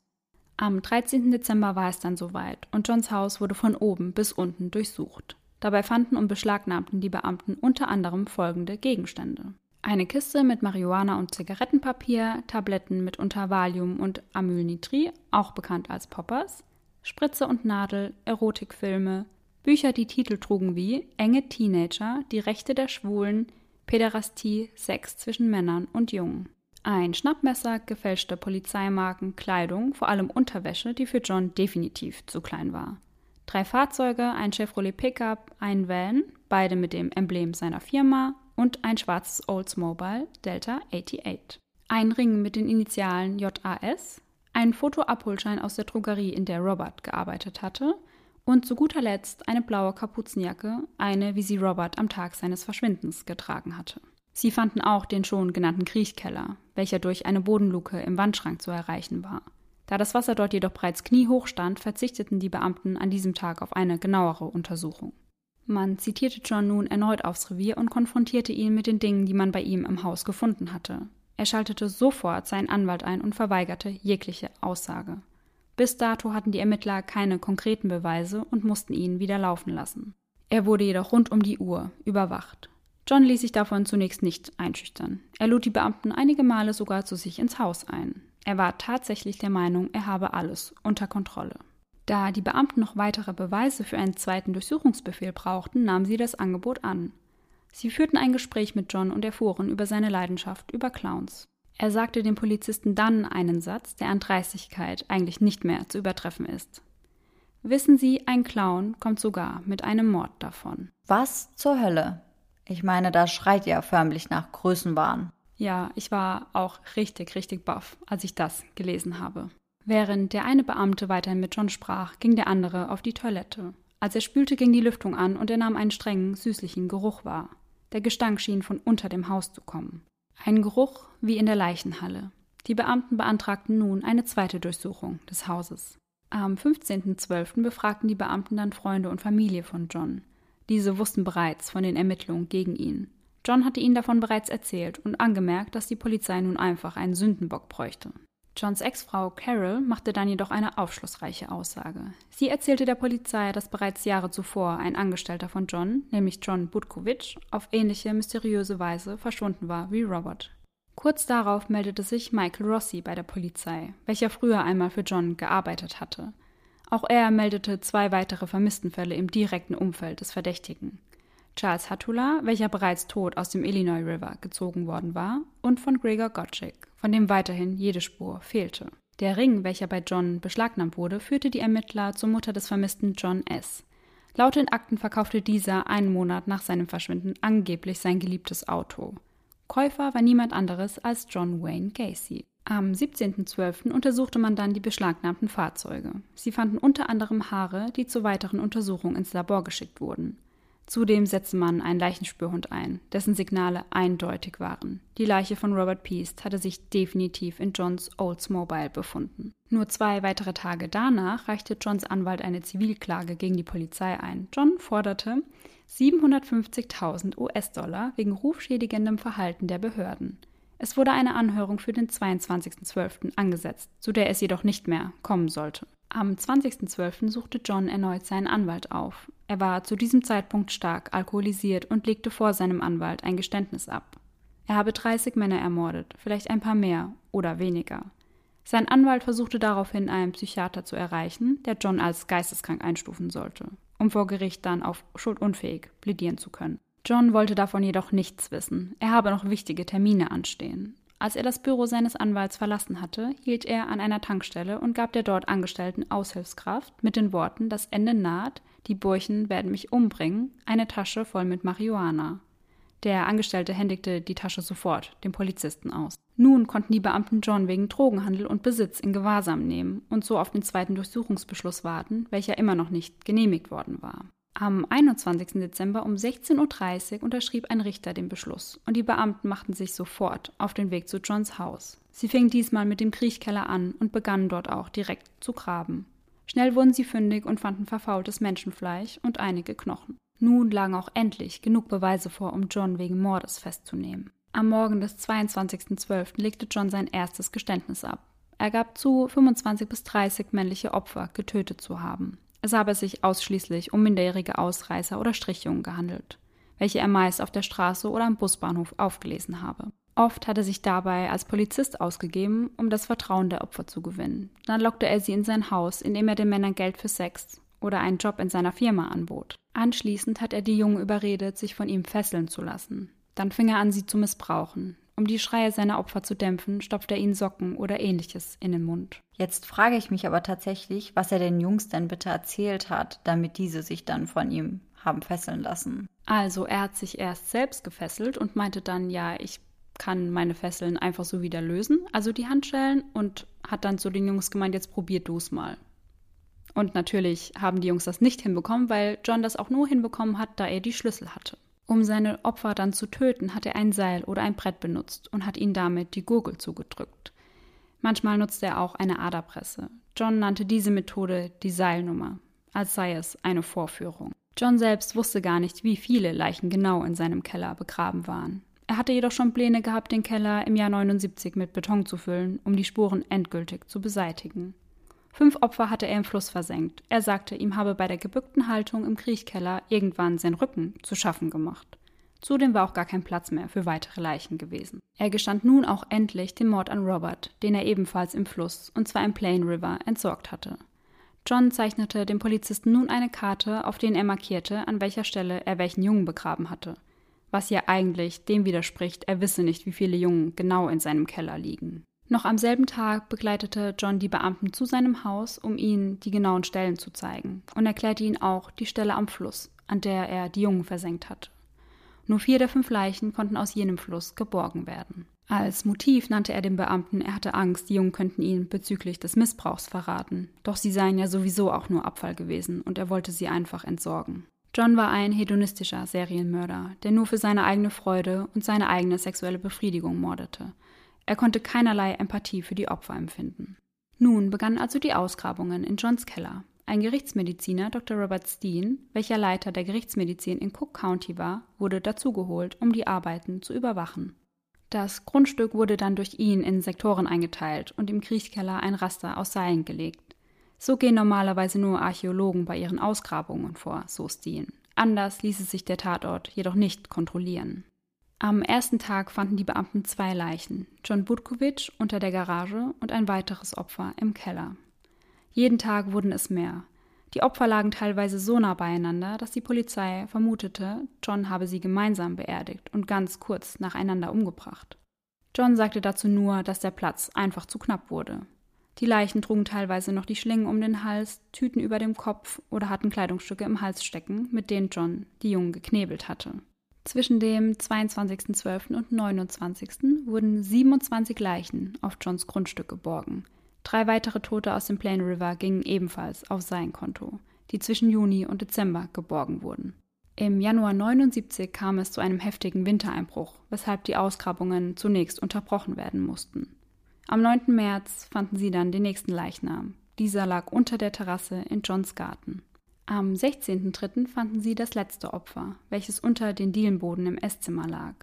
Am 13. Dezember war es dann soweit und Johns Haus wurde von oben bis unten durchsucht. Dabei fanden und beschlagnahmten die Beamten unter anderem folgende Gegenstände. Eine Kiste mit Marihuana und Zigarettenpapier, Tabletten mit unter Valium und Amylnitri, auch bekannt als Poppers, Spritze und Nadel, Erotikfilme, Bücher, die Titel trugen wie Enge Teenager, Die Rechte der Schwulen, Päderastie, Sex zwischen Männern und Jungen. Ein Schnappmesser, gefälschte Polizeimarken, Kleidung, vor allem Unterwäsche, die für John definitiv zu klein war. Drei Fahrzeuge, ein Chevrolet Pickup, ein Van, beide mit dem Emblem seiner Firma und ein schwarzes Oldsmobile Delta 88. Ein Ring mit den Initialen JAS, ein Fotoabholschein aus der Drogerie, in der Robert gearbeitet hatte, und zu guter Letzt eine blaue Kapuzenjacke, eine, wie sie Robert am Tag seines Verschwindens getragen hatte. Sie fanden auch den schon genannten Kriechkeller, welcher durch eine Bodenluke im Wandschrank zu erreichen war. Da das Wasser dort jedoch bereits kniehoch stand, verzichteten die Beamten an diesem Tag auf eine genauere Untersuchung. Man zitierte John nun erneut aufs Revier und konfrontierte ihn mit den Dingen, die man bei ihm im Haus gefunden hatte. Er schaltete sofort seinen Anwalt ein und verweigerte jegliche Aussage. Bis dato hatten die Ermittler keine konkreten Beweise und mussten ihn wieder laufen lassen. Er wurde jedoch rund um die Uhr überwacht. John ließ sich davon zunächst nicht einschüchtern. Er lud die Beamten einige Male sogar zu sich ins Haus ein. Er war tatsächlich der Meinung, er habe alles unter Kontrolle. Da die Beamten noch weitere Beweise für einen zweiten Durchsuchungsbefehl brauchten, nahmen sie das Angebot an. Sie führten ein Gespräch mit John und erfuhren über seine Leidenschaft über Clowns. Er sagte dem Polizisten dann einen Satz, der an Dreistigkeit eigentlich nicht mehr zu übertreffen ist. Wissen Sie, ein Clown kommt sogar mit einem Mord davon. Was zur Hölle? Ich meine, da schreit ja förmlich nach Größenwahn. Ja, ich war auch richtig, richtig baff, als ich das gelesen habe. Während der eine Beamte weiterhin mit John sprach, ging der andere auf die Toilette. Als er spülte, ging die Lüftung an und er nahm einen strengen, süßlichen Geruch wahr. Der Gestank schien von unter dem Haus zu kommen. Ein Geruch wie in der Leichenhalle. Die Beamten beantragten nun eine zweite Durchsuchung des Hauses. Am 15.12. befragten die Beamten dann Freunde und Familie von John. Diese wussten bereits von den Ermittlungen gegen ihn. John hatte ihnen davon bereits erzählt und angemerkt, dass die Polizei nun einfach einen Sündenbock bräuchte. Johns Ex-Frau Carol machte dann jedoch eine aufschlussreiche Aussage. Sie erzählte der Polizei, dass bereits Jahre zuvor ein Angestellter von John, nämlich John Budkowitsch, auf ähnliche mysteriöse Weise verschwunden war wie Robert. Kurz darauf meldete sich Michael Rossi bei der Polizei, welcher früher einmal für John gearbeitet hatte. Auch er meldete zwei weitere Vermisstenfälle im direkten Umfeld des Verdächtigen. Charles Hattula, welcher bereits tot aus dem Illinois River gezogen worden war, und von Gregor Gottschalk, von dem weiterhin jede Spur fehlte. Der Ring, welcher bei John beschlagnahmt wurde, führte die Ermittler zur Mutter des vermissten John S. Laut den Akten verkaufte dieser einen Monat nach seinem Verschwinden angeblich sein geliebtes Auto. Käufer war niemand anderes als John Wayne Gacy. Am 17.12. untersuchte man dann die beschlagnahmten Fahrzeuge. Sie fanden unter anderem Haare, die zur weiteren Untersuchung ins Labor geschickt wurden. Zudem setzte man einen Leichenspürhund ein, dessen Signale eindeutig waren. Die Leiche von Robert Peast hatte sich definitiv in Johns Oldsmobile befunden. Nur zwei weitere Tage danach reichte Johns Anwalt eine Zivilklage gegen die Polizei ein. John forderte 750.000 US-Dollar wegen rufschädigendem Verhalten der Behörden. Es wurde eine Anhörung für den 22.12. angesetzt, zu der es jedoch nicht mehr kommen sollte. Am 20.12. suchte John erneut seinen Anwalt auf. Er war zu diesem Zeitpunkt stark alkoholisiert und legte vor seinem Anwalt ein Geständnis ab. Er habe 30 Männer ermordet, vielleicht ein paar mehr oder weniger. Sein Anwalt versuchte daraufhin einen Psychiater zu erreichen, der John als geisteskrank einstufen sollte, um vor Gericht dann auf schuldunfähig plädieren zu können. John wollte davon jedoch nichts wissen. Er habe noch wichtige Termine anstehen. Als er das Büro seines Anwalts verlassen hatte, hielt er an einer Tankstelle und gab der dort angestellten Aushilfskraft mit den Worten Das Ende naht, die Burchen werden mich umbringen, eine Tasche voll mit Marihuana. Der Angestellte händigte die Tasche sofort dem Polizisten aus. Nun konnten die Beamten John wegen Drogenhandel und Besitz in Gewahrsam nehmen und so auf den zweiten Durchsuchungsbeschluss warten, welcher immer noch nicht genehmigt worden war. Am 21. Dezember um 16.30 Uhr unterschrieb ein Richter den Beschluss und die Beamten machten sich sofort auf den Weg zu Johns Haus. Sie fingen diesmal mit dem Kriechkeller an und begannen dort auch direkt zu graben. Schnell wurden sie fündig und fanden verfaultes Menschenfleisch und einige Knochen. Nun lagen auch endlich genug Beweise vor, um John wegen Mordes festzunehmen. Am Morgen des 22.12. legte John sein erstes Geständnis ab. Er gab zu, 25 bis 30 männliche Opfer getötet zu haben. Es habe sich ausschließlich um minderjährige Ausreißer oder Strichjungen gehandelt, welche er meist auf der Straße oder am Busbahnhof aufgelesen habe. Oft hat er sich dabei als Polizist ausgegeben, um das Vertrauen der Opfer zu gewinnen. Dann lockte er sie in sein Haus, indem er den Männern Geld für Sex oder einen Job in seiner Firma anbot. Anschließend hat er die Jungen überredet, sich von ihm fesseln zu lassen. Dann fing er an, sie zu missbrauchen. Um die Schreie seiner Opfer zu dämpfen, stopft er ihnen Socken oder ähnliches in den Mund. Jetzt frage ich mich aber tatsächlich, was er den Jungs denn bitte erzählt hat, damit diese sich dann von ihm haben fesseln lassen. Also er hat sich erst selbst gefesselt und meinte dann, ja, ich kann meine Fesseln einfach so wieder lösen, also die Handschellen, und hat dann zu den Jungs gemeint, jetzt probier du's mal. Und natürlich haben die Jungs das nicht hinbekommen, weil John das auch nur hinbekommen hat, da er die Schlüssel hatte. Um seine Opfer dann zu töten, hat er ein Seil oder ein Brett benutzt und hat ihnen damit die Gurgel zugedrückt. Manchmal nutzte er auch eine Aderpresse. John nannte diese Methode die Seilnummer, als sei es eine Vorführung. John selbst wusste gar nicht, wie viele Leichen genau in seinem Keller begraben waren. Er hatte jedoch schon Pläne gehabt, den Keller im Jahr 79 mit Beton zu füllen, um die Spuren endgültig zu beseitigen. Fünf Opfer hatte er im Fluss versenkt. Er sagte, ihm habe bei der gebückten Haltung im Kriechkeller irgendwann sein Rücken zu schaffen gemacht. Zudem war auch gar kein Platz mehr für weitere Leichen gewesen. Er gestand nun auch endlich den Mord an Robert, den er ebenfalls im Fluss, und zwar im Plain River, entsorgt hatte. John zeichnete dem Polizisten nun eine Karte, auf der er markierte, an welcher Stelle er welchen Jungen begraben hatte. Was ja eigentlich dem widerspricht, er wisse nicht, wie viele Jungen genau in seinem Keller liegen. Noch am selben Tag begleitete John die Beamten zu seinem Haus, um ihnen die genauen Stellen zu zeigen, und erklärte ihnen auch die Stelle am Fluss, an der er die Jungen versenkt hatte. Nur vier der fünf Leichen konnten aus jenem Fluss geborgen werden. Als Motiv nannte er dem Beamten, er hatte Angst, die Jungen könnten ihn bezüglich des Missbrauchs verraten. Doch sie seien ja sowieso auch nur Abfall gewesen und er wollte sie einfach entsorgen. John war ein hedonistischer Serienmörder, der nur für seine eigene Freude und seine eigene sexuelle Befriedigung mordete. Er konnte keinerlei Empathie für die Opfer empfinden. Nun begannen also die Ausgrabungen in Johns Keller. Ein Gerichtsmediziner, Dr. Robert Steen, welcher Leiter der Gerichtsmedizin in Cook County war, wurde dazugeholt, um die Arbeiten zu überwachen. Das Grundstück wurde dann durch ihn in Sektoren eingeteilt und im Kriechkeller ein Raster aus Seilen gelegt. So gehen normalerweise nur Archäologen bei ihren Ausgrabungen vor, so Steen. Anders ließe sich der Tatort jedoch nicht kontrollieren. Am ersten Tag fanden die Beamten zwei Leichen, John Budkovic unter der Garage und ein weiteres Opfer im Keller. Jeden Tag wurden es mehr. Die Opfer lagen teilweise so nah beieinander, dass die Polizei vermutete, John habe sie gemeinsam beerdigt und ganz kurz nacheinander umgebracht. John sagte dazu nur, dass der Platz einfach zu knapp wurde. Die Leichen trugen teilweise noch die Schlingen um den Hals, Tüten über dem Kopf oder hatten Kleidungsstücke im Hals stecken, mit denen John die Jungen geknebelt hatte. Zwischen dem 22.12. und 29. wurden 27 Leichen auf Johns Grundstück geborgen. Drei weitere Tote aus dem Plain River gingen ebenfalls auf sein Konto, die zwischen Juni und Dezember geborgen wurden. Im Januar 79 kam es zu einem heftigen Wintereinbruch, weshalb die Ausgrabungen zunächst unterbrochen werden mussten. Am 9. März fanden sie dann den nächsten Leichnam. Dieser lag unter der Terrasse in Johns Garten. Am 16.03. fanden sie das letzte Opfer, welches unter den Dielenboden im Esszimmer lag.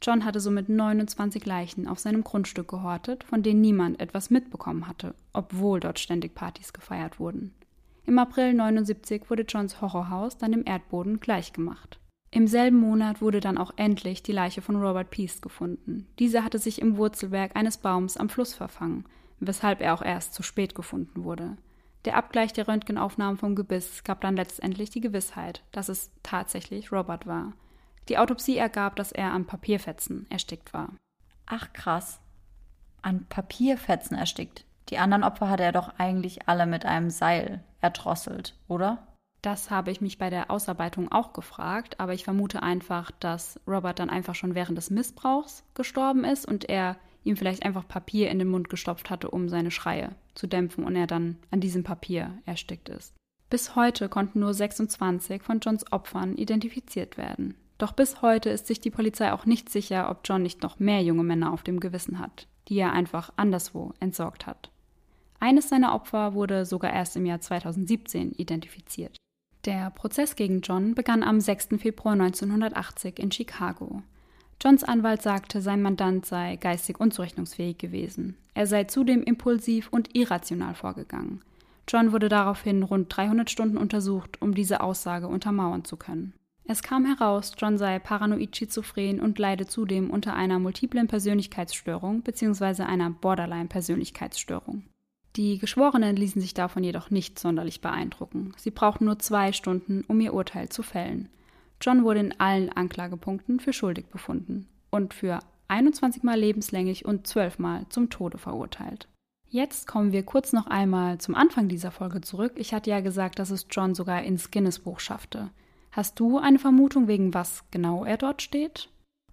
John hatte somit 29 Leichen auf seinem Grundstück gehortet, von denen niemand etwas mitbekommen hatte, obwohl dort ständig Partys gefeiert wurden. Im April 79 wurde Johns Horrorhaus dann im Erdboden gleichgemacht. Im selben Monat wurde dann auch endlich die Leiche von Robert Peace gefunden. Dieser hatte sich im Wurzelwerk eines Baums am Fluss verfangen, weshalb er auch erst zu spät gefunden wurde. Der Abgleich der Röntgenaufnahmen vom Gebiss gab dann letztendlich die Gewissheit, dass es tatsächlich Robert war. Die Autopsie ergab, dass er an Papierfetzen erstickt war. Ach krass. An Papierfetzen erstickt. Die anderen Opfer hatte er doch eigentlich alle mit einem Seil erdrosselt, oder? Das habe ich mich bei der Ausarbeitung auch gefragt, aber ich vermute einfach, dass Robert dann einfach schon während des Missbrauchs gestorben ist und er ihm vielleicht einfach Papier in den Mund gestopft hatte, um seine Schreie zu dämpfen und er dann an diesem Papier erstickt ist. Bis heute konnten nur 26 von Johns Opfern identifiziert werden. Doch bis heute ist sich die Polizei auch nicht sicher, ob John nicht noch mehr junge Männer auf dem Gewissen hat, die er einfach anderswo entsorgt hat. Eines seiner Opfer wurde sogar erst im Jahr 2017 identifiziert. Der Prozess gegen John begann am 6. Februar 1980 in Chicago. Johns Anwalt sagte, sein Mandant sei geistig unzurechnungsfähig gewesen. Er sei zudem impulsiv und irrational vorgegangen. John wurde daraufhin rund 300 Stunden untersucht, um diese Aussage untermauern zu können. Es kam heraus, John sei paranoid schizophren und leide zudem unter einer multiplen Persönlichkeitsstörung bzw. einer Borderline-Persönlichkeitsstörung. Die Geschworenen ließen sich davon jedoch nicht sonderlich beeindrucken. Sie brauchten nur zwei Stunden, um ihr Urteil zu fällen. John wurde in allen Anklagepunkten für schuldig befunden und für 21 Mal lebenslänglich und 12 Mal zum Tode verurteilt. Jetzt kommen wir kurz noch einmal zum Anfang dieser Folge zurück. Ich hatte ja gesagt, dass es John sogar ins Guinness-Buch schaffte. Hast du eine Vermutung, wegen was genau er dort steht?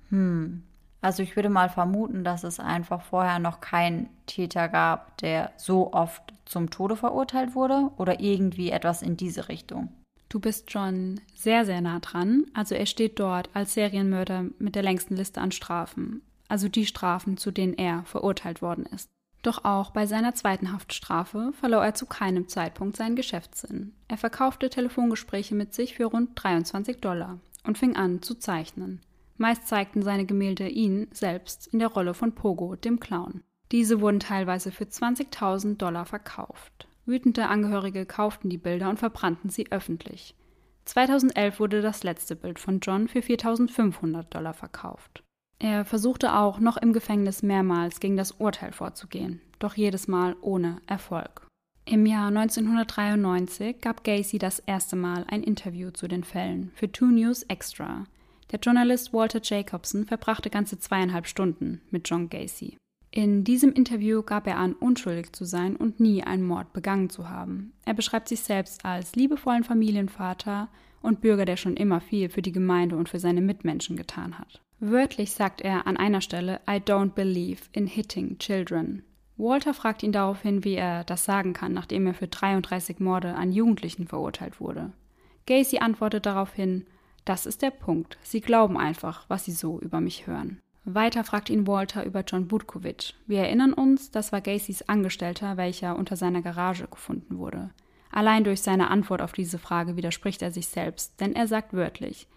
Hm. Also ich würde mal vermuten, dass es einfach vorher noch keinen Täter gab, der so oft zum Tode verurteilt wurde oder irgendwie etwas in diese Richtung. Du bist schon sehr, sehr nah dran. Also er steht dort als Serienmörder mit der längsten Liste an Strafen. Also die Strafen, zu denen er verurteilt worden ist. Doch auch bei seiner zweiten Haftstrafe verlor er zu keinem Zeitpunkt seinen Geschäftssinn. Er verkaufte Telefongespräche mit sich für rund 23 Dollar und fing an zu zeichnen. Meist zeigten seine Gemälde ihn selbst in der Rolle von Pogo, dem Clown. Diese wurden teilweise für 20.000 Dollar verkauft. Wütende Angehörige kauften die Bilder und verbrannten sie öffentlich. 2011 wurde das letzte Bild von John für 4.500 Dollar verkauft. Er versuchte auch noch im Gefängnis mehrmals gegen das Urteil vorzugehen, doch jedes Mal ohne Erfolg. Im Jahr 1993 gab Gacy das erste Mal ein Interview zu den Fällen für Two News Extra. Der Journalist Walter Jacobson verbrachte ganze zweieinhalb Stunden mit John Gacy. In diesem Interview gab er an, unschuldig zu sein und nie einen Mord begangen zu haben. Er beschreibt sich selbst als liebevollen Familienvater und Bürger, der schon immer viel für die Gemeinde und für seine Mitmenschen getan hat. Wörtlich sagt er an einer Stelle I don't believe in hitting children. Walter fragt ihn daraufhin, wie er das sagen kann, nachdem er für 33 Morde an Jugendlichen verurteilt wurde. Gacy antwortet daraufhin, das ist der Punkt. Sie glauben einfach, was sie so über mich hören. Weiter fragt ihn Walter über John Budkovic. Wir erinnern uns, das war Gacys Angestellter, welcher unter seiner Garage gefunden wurde. Allein durch seine Antwort auf diese Frage widerspricht er sich selbst, denn er sagt wörtlich,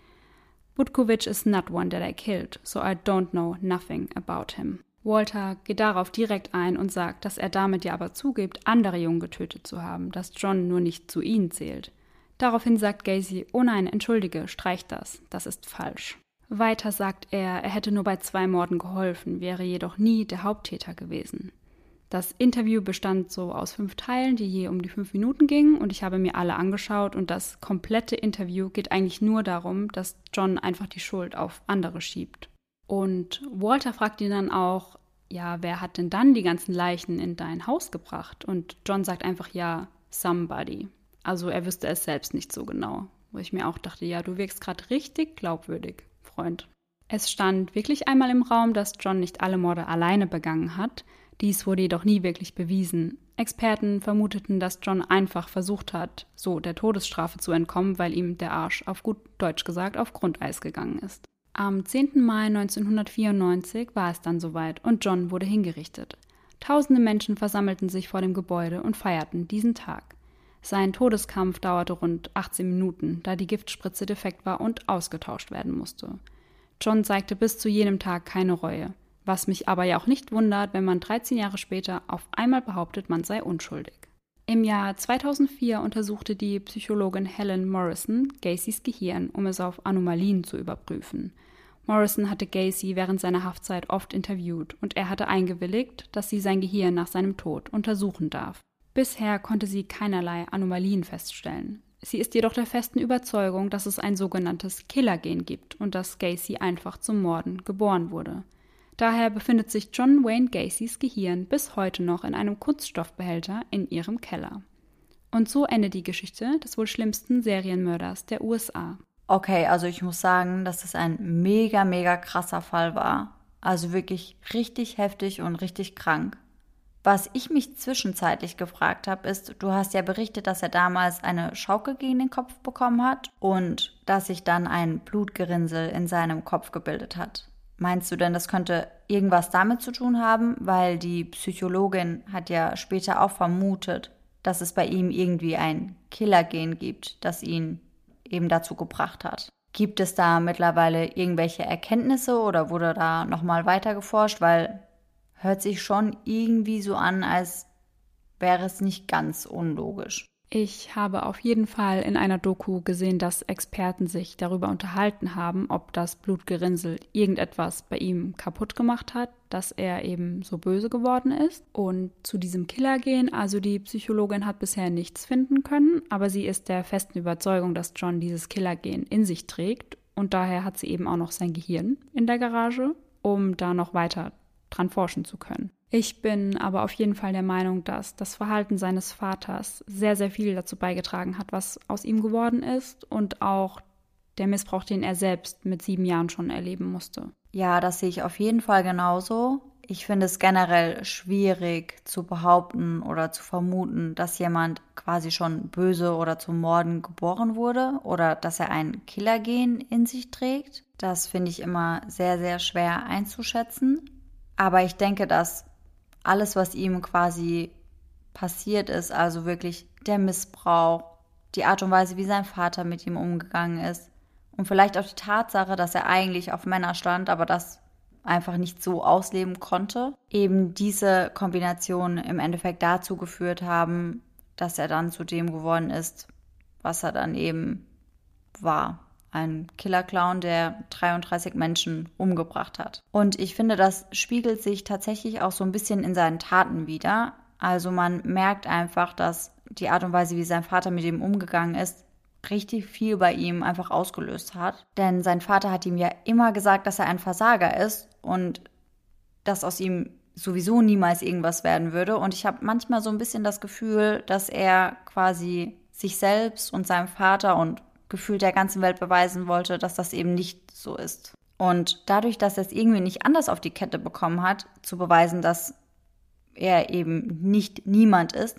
Butkovich is not one that I killed, so I don't know nothing about him. Walter geht darauf direkt ein und sagt, dass er damit ja aber zugibt, andere Jungen getötet zu haben, dass John nur nicht zu ihnen zählt. Daraufhin sagt Gacy, oh nein, entschuldige, streich das, das ist falsch. Weiter sagt er, er hätte nur bei zwei Morden geholfen, wäre jedoch nie der Haupttäter gewesen. Das Interview bestand so aus fünf Teilen, die je um die fünf Minuten gingen und ich habe mir alle angeschaut und das komplette Interview geht eigentlich nur darum, dass John einfach die Schuld auf andere schiebt. Und Walter fragt ihn dann auch, ja, wer hat denn dann die ganzen Leichen in dein Haus gebracht? Und John sagt einfach, ja, somebody. Also er wüsste es selbst nicht so genau. Wo ich mir auch dachte, ja, du wirkst gerade richtig glaubwürdig, Freund. Es stand wirklich einmal im Raum, dass John nicht alle Morde alleine begangen hat, dies wurde jedoch nie wirklich bewiesen. Experten vermuteten, dass John einfach versucht hat, so der Todesstrafe zu entkommen, weil ihm der Arsch auf gut Deutsch gesagt auf Grundeis gegangen ist. Am 10. Mai 1994 war es dann soweit und John wurde hingerichtet. Tausende Menschen versammelten sich vor dem Gebäude und feierten diesen Tag. Sein Todeskampf dauerte rund 18 Minuten, da die Giftspritze defekt war und ausgetauscht werden musste. John zeigte bis zu jenem Tag keine Reue. Was mich aber ja auch nicht wundert, wenn man 13 Jahre später auf einmal behauptet, man sei unschuldig. Im Jahr 2004 untersuchte die Psychologin Helen Morrison Gacys Gehirn, um es auf Anomalien zu überprüfen. Morrison hatte Gacy während seiner Haftzeit oft interviewt und er hatte eingewilligt, dass sie sein Gehirn nach seinem Tod untersuchen darf. Bisher konnte sie keinerlei Anomalien feststellen. Sie ist jedoch der festen Überzeugung, dass es ein sogenanntes Killergen gibt und dass Gacy einfach zum Morden geboren wurde. Daher befindet sich John Wayne Gacys Gehirn bis heute noch in einem Kunststoffbehälter in ihrem Keller. Und so endet die Geschichte des wohl schlimmsten Serienmörders der USA. Okay, also ich muss sagen, dass es ein mega, mega krasser Fall war. Also wirklich richtig heftig und richtig krank. Was ich mich zwischenzeitlich gefragt habe, ist, du hast ja berichtet, dass er damals eine Schaukel gegen den Kopf bekommen hat und dass sich dann ein Blutgerinnsel in seinem Kopf gebildet hat. Meinst du denn, das könnte irgendwas damit zu tun haben? Weil die Psychologin hat ja später auch vermutet, dass es bei ihm irgendwie ein Killergen gibt, das ihn eben dazu gebracht hat. Gibt es da mittlerweile irgendwelche Erkenntnisse oder wurde da nochmal weiter geforscht? Weil hört sich schon irgendwie so an, als wäre es nicht ganz unlogisch. Ich habe auf jeden Fall in einer Doku gesehen, dass Experten sich darüber unterhalten haben, ob das Blutgerinnsel irgendetwas bei ihm kaputt gemacht hat, dass er eben so böse geworden ist. Und zu diesem Killer gehen, also die Psychologin hat bisher nichts finden können, aber sie ist der festen Überzeugung, dass John dieses Killergen in sich trägt und daher hat sie eben auch noch sein Gehirn in der Garage. um da noch weiter dran forschen zu können. Ich bin aber auf jeden Fall der Meinung, dass das Verhalten seines Vaters sehr, sehr viel dazu beigetragen hat, was aus ihm geworden ist und auch der Missbrauch, den er selbst mit sieben Jahren schon erleben musste. Ja, das sehe ich auf jeden Fall genauso. Ich finde es generell schwierig zu behaupten oder zu vermuten, dass jemand quasi schon böse oder zum Morden geboren wurde oder dass er ein Killergen in sich trägt. Das finde ich immer sehr, sehr schwer einzuschätzen. Aber ich denke, dass alles, was ihm quasi passiert ist, also wirklich der Missbrauch, die Art und Weise, wie sein Vater mit ihm umgegangen ist und vielleicht auch die Tatsache, dass er eigentlich auf Männer stand, aber das einfach nicht so ausleben konnte, eben diese Kombination im Endeffekt dazu geführt haben, dass er dann zu dem geworden ist, was er dann eben war ein Killer-Clown, der 33 Menschen umgebracht hat. Und ich finde, das spiegelt sich tatsächlich auch so ein bisschen in seinen Taten wieder. Also man merkt einfach, dass die Art und Weise, wie sein Vater mit ihm umgegangen ist, richtig viel bei ihm einfach ausgelöst hat. Denn sein Vater hat ihm ja immer gesagt, dass er ein Versager ist und dass aus ihm sowieso niemals irgendwas werden würde. Und ich habe manchmal so ein bisschen das Gefühl, dass er quasi sich selbst und seinem Vater und gefühlt der ganzen Welt beweisen wollte, dass das eben nicht so ist. Und dadurch, dass er es irgendwie nicht anders auf die Kette bekommen hat, zu beweisen, dass er eben nicht niemand ist,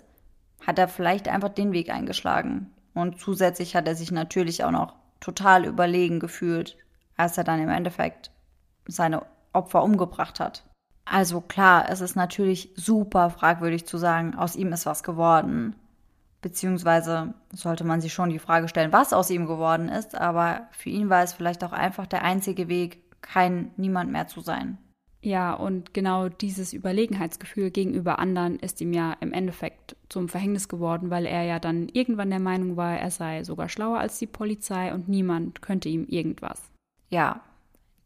hat er vielleicht einfach den Weg eingeschlagen. Und zusätzlich hat er sich natürlich auch noch total überlegen gefühlt, als er dann im Endeffekt seine Opfer umgebracht hat. Also klar, es ist natürlich super fragwürdig zu sagen, aus ihm ist was geworden. Beziehungsweise sollte man sich schon die Frage stellen, was aus ihm geworden ist, aber für ihn war es vielleicht auch einfach der einzige Weg, kein niemand mehr zu sein. Ja, und genau dieses Überlegenheitsgefühl gegenüber anderen ist ihm ja im Endeffekt zum Verhängnis geworden, weil er ja dann irgendwann der Meinung war, er sei sogar schlauer als die Polizei und niemand könnte ihm irgendwas. Ja,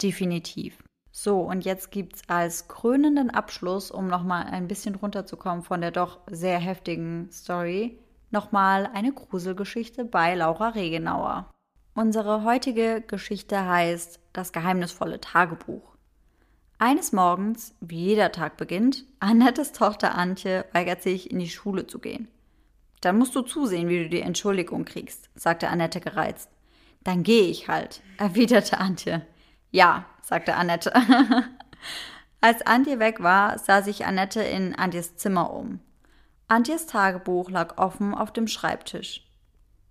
definitiv. So, und jetzt gibt es als krönenden Abschluss, um nochmal ein bisschen runterzukommen von der doch sehr heftigen Story, nochmal eine Gruselgeschichte bei Laura Regenauer. Unsere heutige Geschichte heißt Das geheimnisvolle Tagebuch. Eines Morgens, wie jeder Tag beginnt, [laughs] Annettes Tochter Antje weigert sich, in die Schule zu gehen. Dann musst du zusehen, wie du die Entschuldigung kriegst, sagte Annette gereizt. Dann gehe ich halt, [laughs] erwiderte Antje. Ja, sagte Annette. [laughs] Als Antje weg war, sah sich Annette in Antjes Zimmer um. Antjes Tagebuch lag offen auf dem Schreibtisch.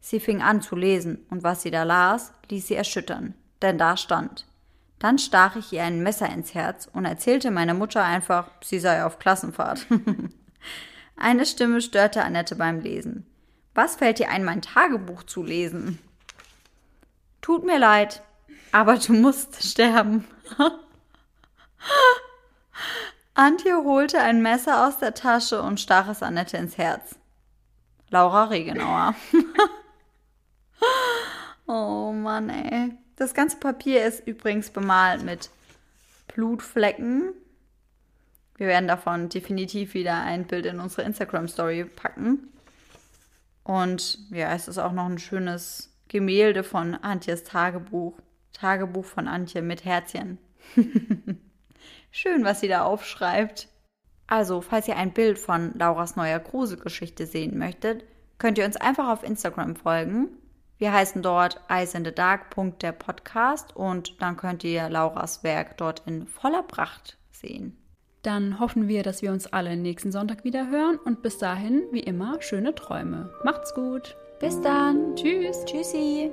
Sie fing an zu lesen, und was sie da las, ließ sie erschüttern, denn da stand. Dann stach ich ihr ein Messer ins Herz und erzählte meiner Mutter einfach, sie sei auf Klassenfahrt. [laughs] Eine Stimme störte Annette beim Lesen. Was fällt dir ein, mein Tagebuch zu lesen? Tut mir leid, aber du musst sterben. [laughs] Antje holte ein Messer aus der Tasche und stach es Annette ins Herz. Laura Regenauer. [laughs] oh Mann, ey. Das ganze Papier ist übrigens bemalt mit Blutflecken. Wir werden davon definitiv wieder ein Bild in unsere Instagram-Story packen. Und ja, es ist auch noch ein schönes Gemälde von Antjes Tagebuch. Tagebuch von Antje mit Herzchen. [laughs] Schön, was sie da aufschreibt. Also, falls ihr ein Bild von Lauras neuer Gruselgeschichte sehen möchtet, könnt ihr uns einfach auf Instagram folgen. Wir heißen dort der Podcast und dann könnt ihr Lauras Werk dort in voller Pracht sehen. Dann hoffen wir, dass wir uns alle nächsten Sonntag wieder hören und bis dahin, wie immer, schöne Träume. Macht's gut. Bis dann. Tschüss. Tschüssi.